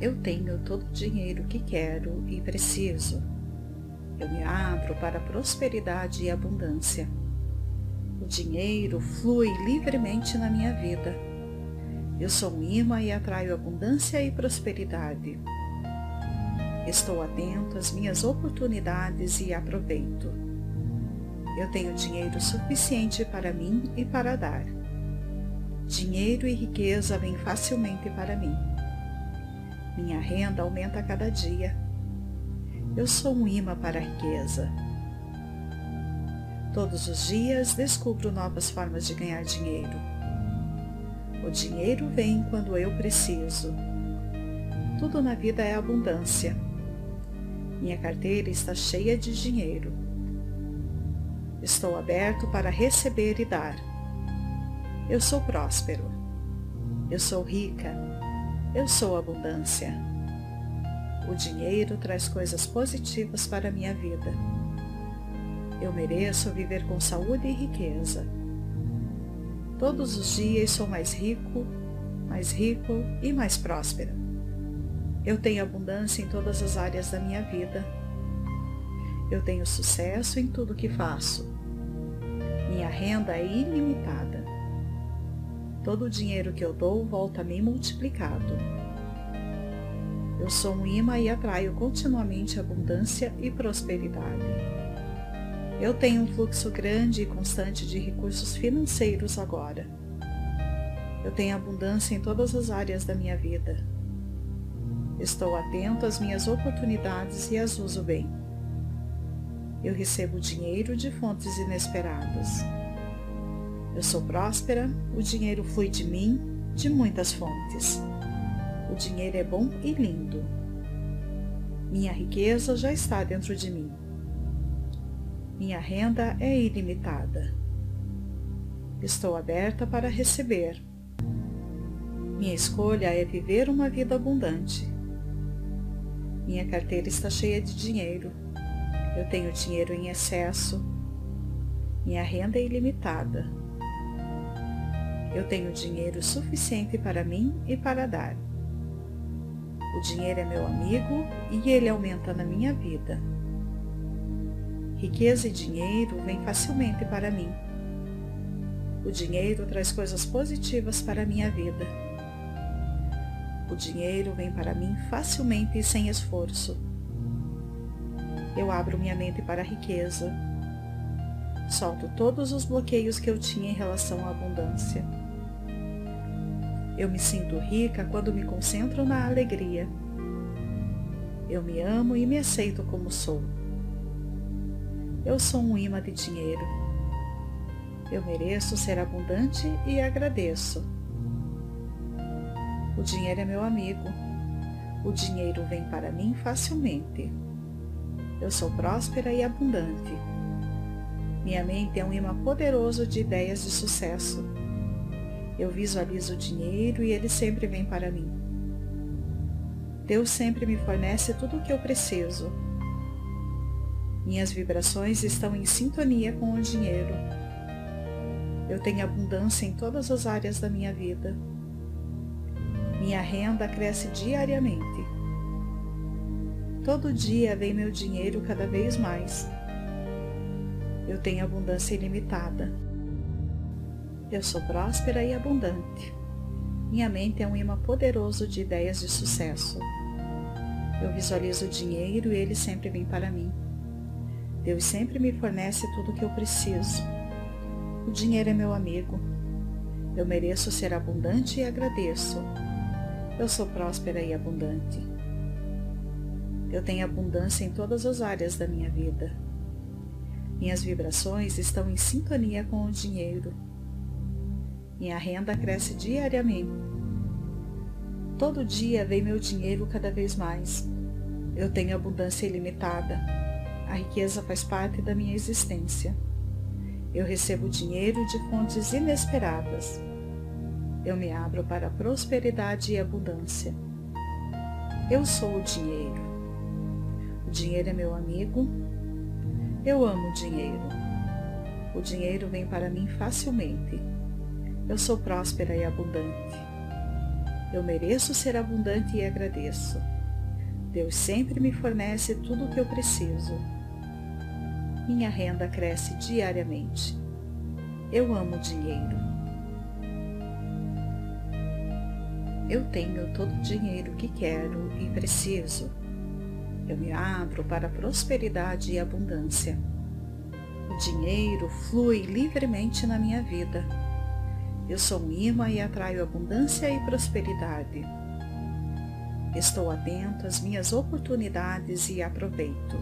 Eu tenho todo o dinheiro que quero e preciso. Eu me abro para prosperidade e abundância. O dinheiro flui livremente na minha vida. Eu sou um imã e atraio abundância e prosperidade. Estou atento às minhas oportunidades e aproveito. Eu tenho dinheiro suficiente para mim e para dar. Dinheiro e riqueza vêm facilmente para mim. Minha renda aumenta a cada dia. Eu sou um imã para a riqueza. Todos os dias descubro novas formas de ganhar dinheiro. O dinheiro vem quando eu preciso. Tudo na vida é abundância. Minha carteira está cheia de dinheiro. Estou aberto para receber e dar. Eu sou próspero. Eu sou rica. Eu sou abundância. O dinheiro traz coisas positivas para a minha vida. Eu mereço viver com saúde e riqueza. Todos os dias sou mais rico, mais rico e mais próspera. Eu tenho abundância em todas as áreas da minha vida. Eu tenho sucesso em tudo que faço. Minha renda é ilimitada. Todo o dinheiro que eu dou volta a mim multiplicado. Eu sou um imã e atraio continuamente abundância e prosperidade. Eu tenho um fluxo grande e constante de recursos financeiros agora. Eu tenho abundância em todas as áreas da minha vida. Estou atento às minhas oportunidades e as uso bem. Eu recebo dinheiro de fontes inesperadas. Eu sou próspera, o dinheiro flui de mim, de muitas fontes. O dinheiro é bom e lindo. Minha riqueza já está dentro de mim. Minha renda é ilimitada. Estou aberta para receber. Minha escolha é viver uma vida abundante. Minha carteira está cheia de dinheiro. Eu tenho dinheiro em excesso. Minha renda é ilimitada. Eu tenho dinheiro suficiente para mim e para dar. O dinheiro é meu amigo e ele aumenta na minha vida. Riqueza e dinheiro vêm facilmente para mim. O dinheiro traz coisas positivas para a minha vida. O dinheiro vem para mim facilmente e sem esforço. Eu abro minha mente para a riqueza. Solto todos os bloqueios que eu tinha em relação à abundância. Eu me sinto rica quando me concentro na alegria. Eu me amo e me aceito como sou. Eu sou um imã de dinheiro. Eu mereço ser abundante e agradeço. O dinheiro é meu amigo. O dinheiro vem para mim facilmente. Eu sou próspera e abundante. Minha mente é um imã poderoso de ideias de sucesso. Eu visualizo o dinheiro e ele sempre vem para mim. Deus sempre me fornece tudo o que eu preciso minhas vibrações estão em sintonia com o dinheiro. Eu tenho abundância em todas as áreas da minha vida. Minha renda cresce diariamente. Todo dia vem meu dinheiro cada vez mais. Eu tenho abundância ilimitada. Eu sou próspera e abundante. Minha mente é um imã poderoso de ideias de sucesso. Eu visualizo o dinheiro e ele sempre vem para mim. Deus sempre me fornece tudo o que eu preciso. O dinheiro é meu amigo. Eu mereço ser abundante e agradeço. Eu sou próspera e abundante. Eu tenho abundância em todas as áreas da minha vida. Minhas vibrações estão em sintonia com o dinheiro. Minha renda cresce diariamente. Todo dia vem meu dinheiro cada vez mais. Eu tenho abundância ilimitada. A riqueza faz parte da minha existência. Eu recebo dinheiro de fontes inesperadas. Eu me abro para a prosperidade e abundância. Eu sou o dinheiro. O dinheiro é meu amigo. Eu amo o dinheiro. O dinheiro vem para mim facilmente. Eu sou próspera e abundante. Eu mereço ser abundante e agradeço. Deus sempre me fornece tudo o que eu preciso. Minha renda cresce diariamente. Eu amo dinheiro. Eu tenho todo o dinheiro que quero e preciso. Eu me abro para prosperidade e abundância. O dinheiro flui livremente na minha vida. Eu sou um imã e atraio abundância e prosperidade. Estou atento às minhas oportunidades e aproveito.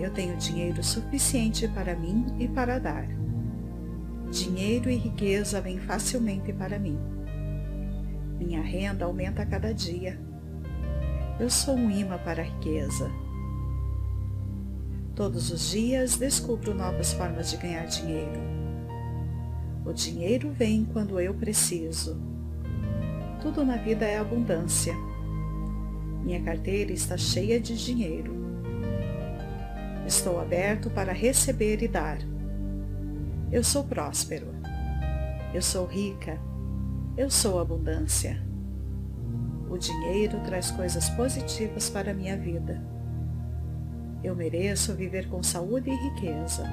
Eu tenho dinheiro suficiente para mim e para dar. Dinheiro e riqueza vêm facilmente para mim. Minha renda aumenta a cada dia. Eu sou um imã para a riqueza. Todos os dias descubro novas formas de ganhar dinheiro. O dinheiro vem quando eu preciso. Tudo na vida é abundância. Minha carteira está cheia de dinheiro. Estou aberto para receber e dar. Eu sou próspero. Eu sou rica. Eu sou abundância. O dinheiro traz coisas positivas para a minha vida. Eu mereço viver com saúde e riqueza.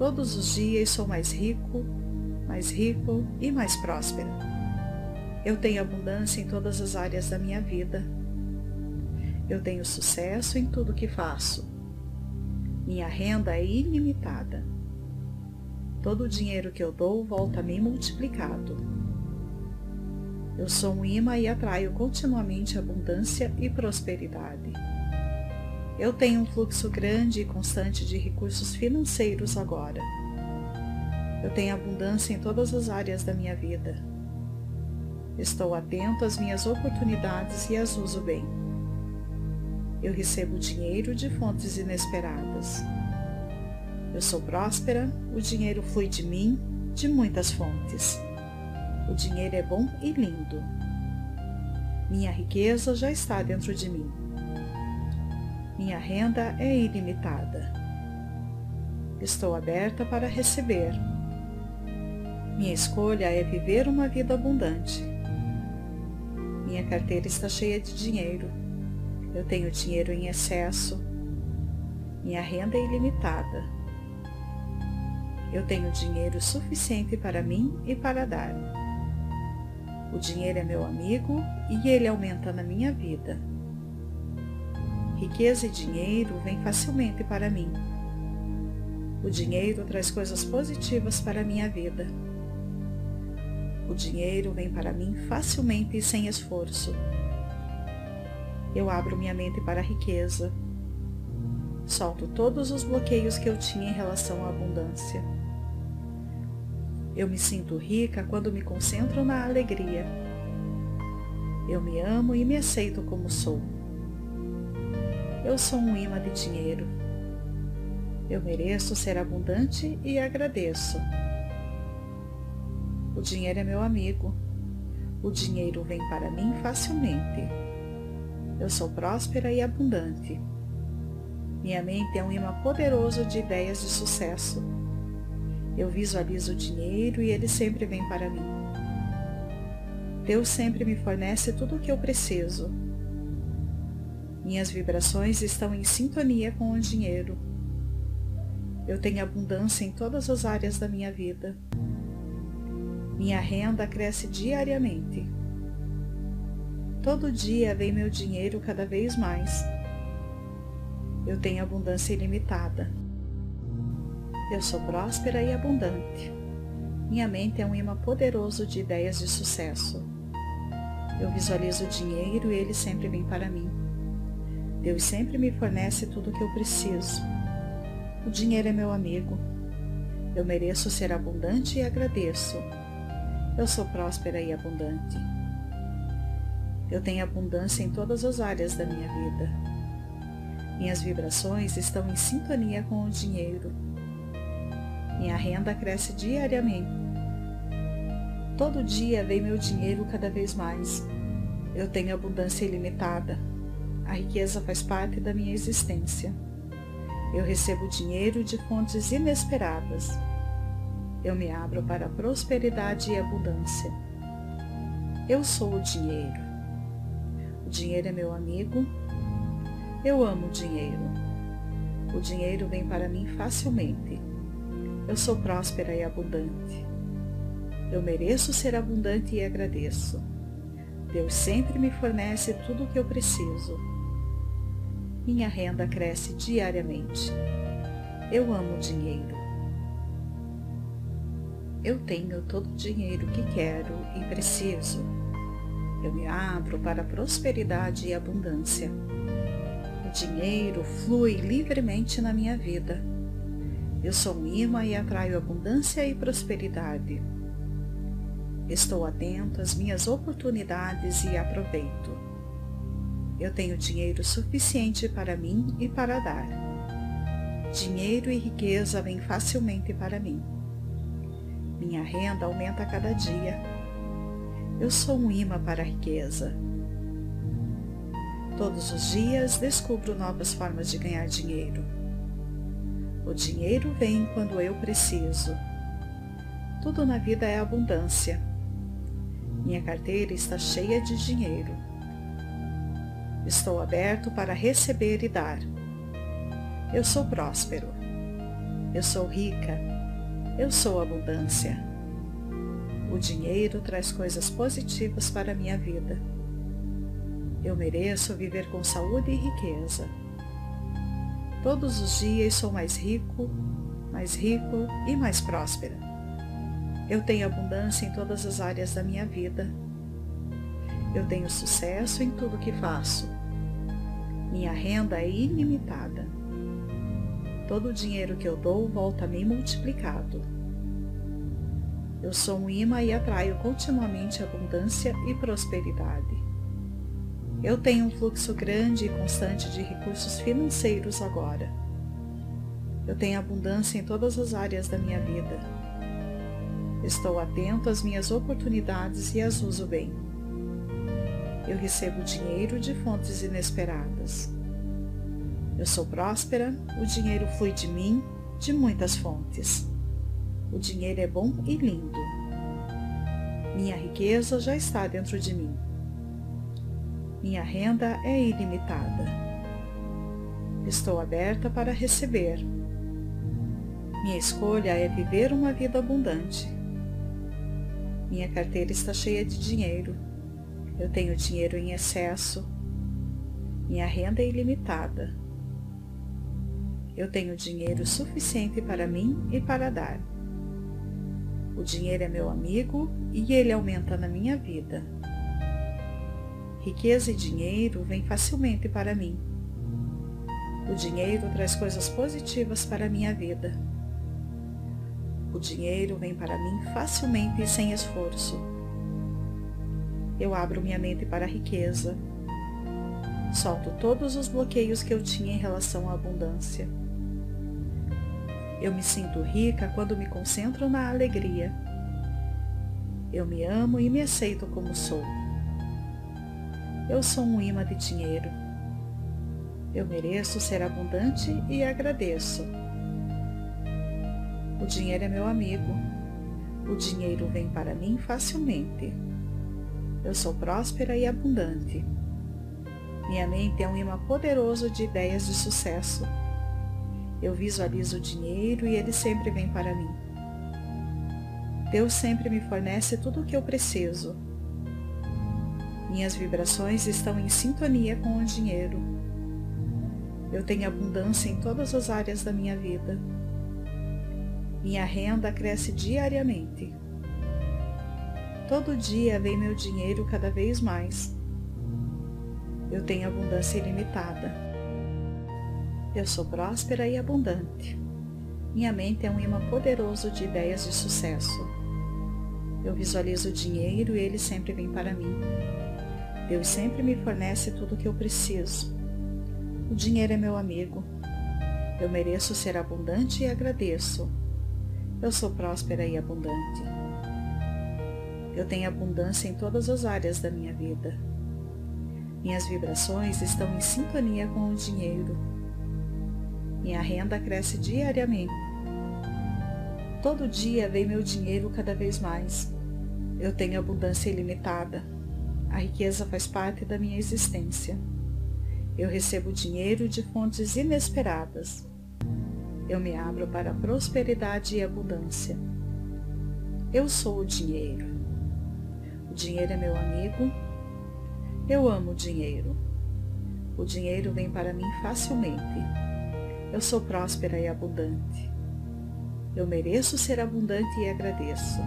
Todos os dias sou mais rico, mais rico e mais próspero. Eu tenho abundância em todas as áreas da minha vida. Eu tenho sucesso em tudo que faço. Minha renda é ilimitada. Todo o dinheiro que eu dou volta a mim multiplicado. Eu sou um imã e atraio continuamente abundância e prosperidade. Eu tenho um fluxo grande e constante de recursos financeiros agora. Eu tenho abundância em todas as áreas da minha vida. Estou atento às minhas oportunidades e as uso bem. Eu recebo dinheiro de fontes inesperadas. Eu sou próspera, o dinheiro flui de mim, de muitas fontes. O dinheiro é bom e lindo. Minha riqueza já está dentro de mim. Minha renda é ilimitada. Estou aberta para receber. Minha escolha é viver uma vida abundante. Minha carteira está cheia de dinheiro. Eu tenho dinheiro em excesso. Minha renda é ilimitada. Eu tenho dinheiro suficiente para mim e para dar. O dinheiro é meu amigo e ele aumenta na minha vida. Riqueza e dinheiro vêm facilmente para mim. O dinheiro traz coisas positivas para a minha vida. O dinheiro vem para mim facilmente e sem esforço. Eu abro minha mente para a riqueza. Solto todos os bloqueios que eu tinha em relação à abundância. Eu me sinto rica quando me concentro na alegria. Eu me amo e me aceito como sou. Eu sou um imã de dinheiro. Eu mereço ser abundante e agradeço. O dinheiro é meu amigo. O dinheiro vem para mim facilmente. Eu sou próspera e abundante. Minha mente é um imã poderoso de ideias de sucesso. Eu visualizo o dinheiro e ele sempre vem para mim. Deus sempre me fornece tudo o que eu preciso minhas vibrações estão em sintonia com o dinheiro. Eu tenho abundância em todas as áreas da minha vida. Minha renda cresce diariamente. Todo dia vem meu dinheiro cada vez mais. Eu tenho abundância ilimitada. Eu sou próspera e abundante. Minha mente é um imã poderoso de ideias de sucesso. Eu visualizo o dinheiro e ele sempre vem para mim. Deus sempre me fornece tudo o que eu preciso. O dinheiro é meu amigo. Eu mereço ser abundante e agradeço. Eu sou próspera e abundante. Eu tenho abundância em todas as áreas da minha vida. Minhas vibrações estão em sintonia com o dinheiro. Minha renda cresce diariamente. Todo dia vem meu dinheiro cada vez mais. Eu tenho abundância ilimitada. A riqueza faz parte da minha existência. Eu recebo dinheiro de fontes inesperadas. Eu me abro para a prosperidade e abundância. Eu sou o dinheiro. O dinheiro é meu amigo. Eu amo o dinheiro. O dinheiro vem para mim facilmente. Eu sou próspera e abundante. Eu mereço ser abundante e agradeço. Deus sempre me fornece tudo o que eu preciso. Minha renda cresce diariamente. Eu amo o dinheiro. Eu tenho todo o dinheiro que quero e preciso. Eu me abro para prosperidade e abundância. O dinheiro flui livremente na minha vida. Eu sou um imã e atraio abundância e prosperidade. Estou atento às minhas oportunidades e aproveito. Eu tenho dinheiro suficiente para mim e para dar. Dinheiro e riqueza vêm facilmente para mim. Minha renda aumenta a cada dia. Eu sou um imã para a riqueza. Todos os dias descubro novas formas de ganhar dinheiro. O dinheiro vem quando eu preciso. Tudo na vida é abundância. Minha carteira está cheia de dinheiro. Estou aberto para receber e dar. Eu sou próspero. Eu sou rica. Eu sou abundância. O dinheiro traz coisas positivas para a minha vida. Eu mereço viver com saúde e riqueza. Todos os dias sou mais rico, mais rico e mais próspera. Eu tenho abundância em todas as áreas da minha vida. Eu tenho sucesso em tudo que faço. Minha renda é ilimitada. Todo o dinheiro que eu dou volta a mim multiplicado. Eu sou um imã e atraio continuamente abundância e prosperidade. Eu tenho um fluxo grande e constante de recursos financeiros agora. Eu tenho abundância em todas as áreas da minha vida. Estou atento às minhas oportunidades e as uso bem. Eu recebo dinheiro de fontes inesperadas. Eu sou próspera, o dinheiro flui de mim de muitas fontes. O dinheiro é bom e lindo. Minha riqueza já está dentro de mim. Minha renda é ilimitada. Estou aberta para receber. Minha escolha é viver uma vida abundante. Minha carteira está cheia de dinheiro. Eu tenho dinheiro em excesso. Minha renda é ilimitada. Eu tenho dinheiro suficiente para mim e para dar. O dinheiro é meu amigo e ele aumenta na minha vida. Riqueza e dinheiro vêm facilmente para mim. O dinheiro traz coisas positivas para a minha vida. O dinheiro vem para mim facilmente e sem esforço. Eu abro minha mente para a riqueza. Solto todos os bloqueios que eu tinha em relação à abundância. Eu me sinto rica quando me concentro na alegria. Eu me amo e me aceito como sou. Eu sou um imã de dinheiro. Eu mereço ser abundante e agradeço. O dinheiro é meu amigo. O dinheiro vem para mim facilmente. Eu sou próspera e abundante. Minha mente é um imã poderoso de ideias de sucesso. Eu visualizo o dinheiro e ele sempre vem para mim. Deus sempre me fornece tudo o que eu preciso. Minhas vibrações estão em sintonia com o dinheiro. Eu tenho abundância em todas as áreas da minha vida. Minha renda cresce diariamente. Todo dia vem meu dinheiro cada vez mais. Eu tenho abundância ilimitada. Eu sou próspera e abundante. Minha mente é um imã poderoso de ideias de sucesso. Eu visualizo o dinheiro e ele sempre vem para mim. Deus sempre me fornece tudo o que eu preciso. O dinheiro é meu amigo. Eu mereço ser abundante e agradeço. Eu sou próspera e abundante. Eu tenho abundância em todas as áreas da minha vida. Minhas vibrações estão em sintonia com o dinheiro. Minha renda cresce diariamente. Todo dia vem meu dinheiro cada vez mais. Eu tenho abundância ilimitada. A riqueza faz parte da minha existência. Eu recebo dinheiro de fontes inesperadas. Eu me abro para prosperidade e abundância. Eu sou o dinheiro. O dinheiro é meu amigo. Eu amo o dinheiro. O dinheiro vem para mim facilmente. Eu sou próspera e abundante. Eu mereço ser abundante e agradeço.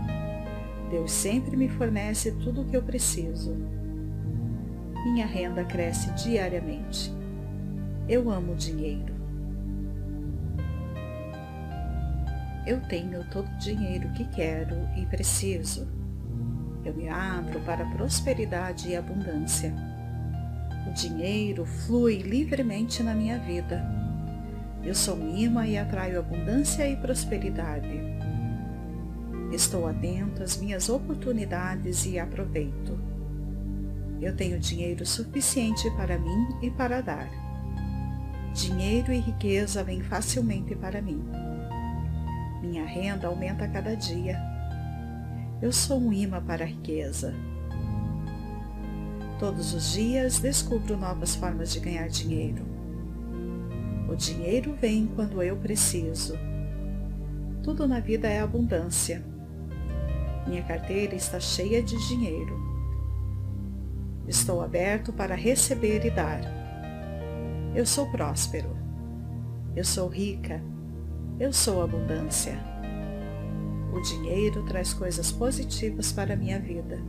Deus sempre me fornece tudo o que eu preciso. Minha renda cresce diariamente. Eu amo o dinheiro. Eu tenho todo o dinheiro que quero e preciso. Eu me abro para prosperidade e abundância. O dinheiro flui livremente na minha vida. Eu sou imã e atraio abundância e prosperidade. Estou atento às minhas oportunidades e aproveito. Eu tenho dinheiro suficiente para mim e para dar. Dinheiro e riqueza vêm facilmente para mim. Minha renda aumenta cada dia. Eu sou um imã para a riqueza. Todos os dias descubro novas formas de ganhar dinheiro. O dinheiro vem quando eu preciso. Tudo na vida é abundância. Minha carteira está cheia de dinheiro. Estou aberto para receber e dar. Eu sou próspero. Eu sou rica. Eu sou abundância. O dinheiro traz coisas positivas para a minha vida.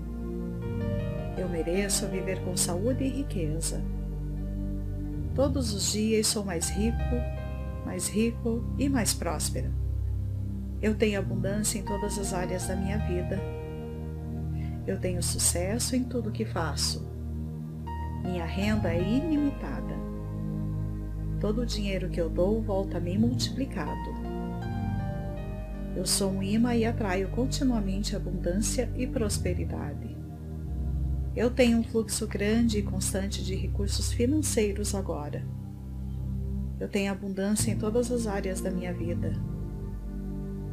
Eu mereço viver com saúde e riqueza. Todos os dias sou mais rico, mais rico e mais próspero. Eu tenho abundância em todas as áreas da minha vida. Eu tenho sucesso em tudo que faço. Minha renda é ilimitada. Todo o dinheiro que eu dou volta a mim multiplicado. Eu sou um imã e atraio continuamente abundância e prosperidade. Eu tenho um fluxo grande e constante de recursos financeiros agora. Eu tenho abundância em todas as áreas da minha vida.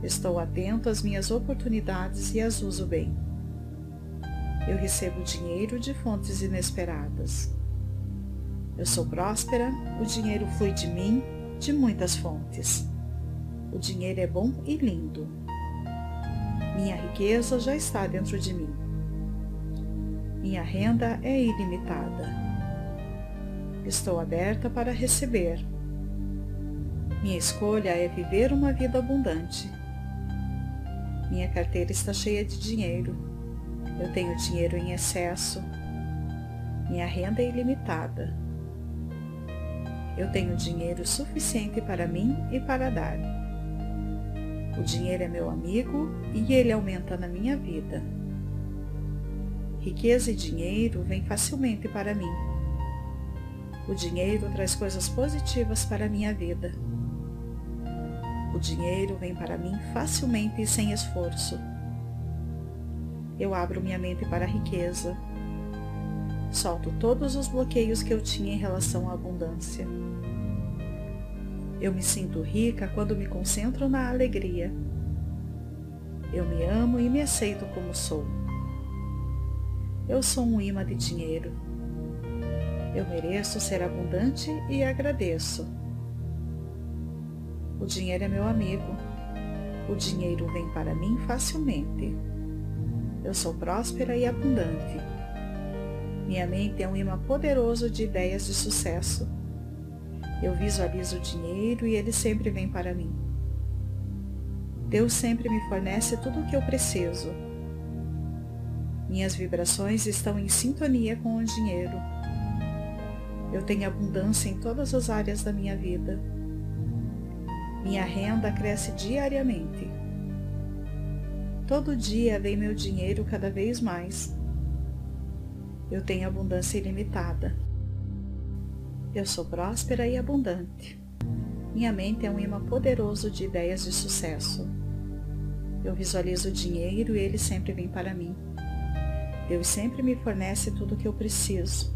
Estou atento às minhas oportunidades e as uso bem. Eu recebo dinheiro de fontes inesperadas. Eu sou próspera, o dinheiro flui de mim, de muitas fontes. O dinheiro é bom e lindo. Minha riqueza já está dentro de mim. Minha renda é ilimitada. Estou aberta para receber. Minha escolha é viver uma vida abundante. Minha carteira está cheia de dinheiro. Eu tenho dinheiro em excesso. Minha renda é ilimitada. Eu tenho dinheiro suficiente para mim e para dar. O dinheiro é meu amigo e ele aumenta na minha vida. Riqueza e dinheiro vêm facilmente para mim. O dinheiro traz coisas positivas para a minha vida. O dinheiro vem para mim facilmente e sem esforço. Eu abro minha mente para a riqueza. Solto todos os bloqueios que eu tinha em relação à abundância. Eu me sinto rica quando me concentro na alegria. Eu me amo e me aceito como sou. Eu sou um imã de dinheiro. Eu mereço ser abundante e agradeço. O dinheiro é meu amigo. O dinheiro vem para mim facilmente. Eu sou próspera e abundante. Minha mente é um imã poderoso de ideias de sucesso. Eu visualizo o dinheiro e ele sempre vem para mim. Deus sempre me fornece tudo o que eu preciso. Minhas vibrações estão em sintonia com o dinheiro. Eu tenho abundância em todas as áreas da minha vida. Minha renda cresce diariamente. Todo dia vem meu dinheiro cada vez mais. Eu tenho abundância ilimitada. Eu sou próspera e abundante. Minha mente é um imã poderoso de ideias de sucesso. Eu visualizo o dinheiro e ele sempre vem para mim. Deus sempre me fornece tudo o que eu preciso.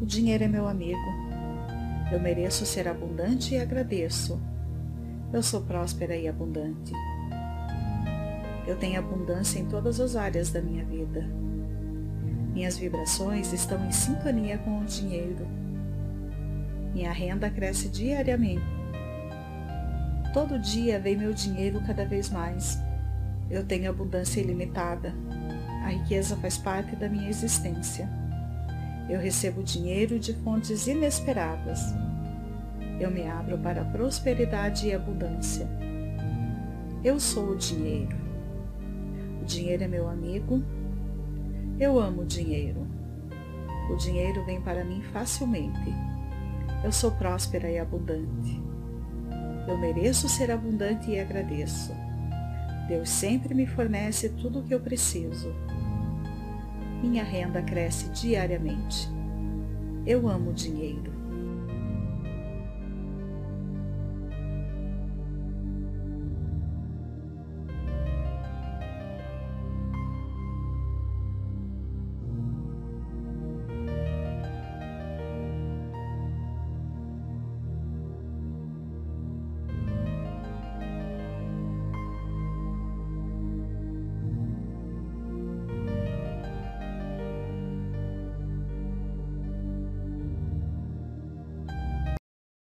O dinheiro é meu amigo. Eu mereço ser abundante e agradeço. Eu sou próspera e abundante. Eu tenho abundância em todas as áreas da minha vida. Minhas vibrações estão em sintonia com o dinheiro. Minha renda cresce diariamente. Todo dia vem meu dinheiro cada vez mais. Eu tenho abundância ilimitada. A riqueza faz parte da minha existência. Eu recebo dinheiro de fontes inesperadas. Eu me abro para prosperidade e abundância. Eu sou o dinheiro. O dinheiro é meu amigo. Eu amo o dinheiro. O dinheiro vem para mim facilmente. Eu sou próspera e abundante. Eu mereço ser abundante e agradeço. Deus sempre me fornece tudo o que eu preciso. Minha renda cresce diariamente. Eu amo o dinheiro.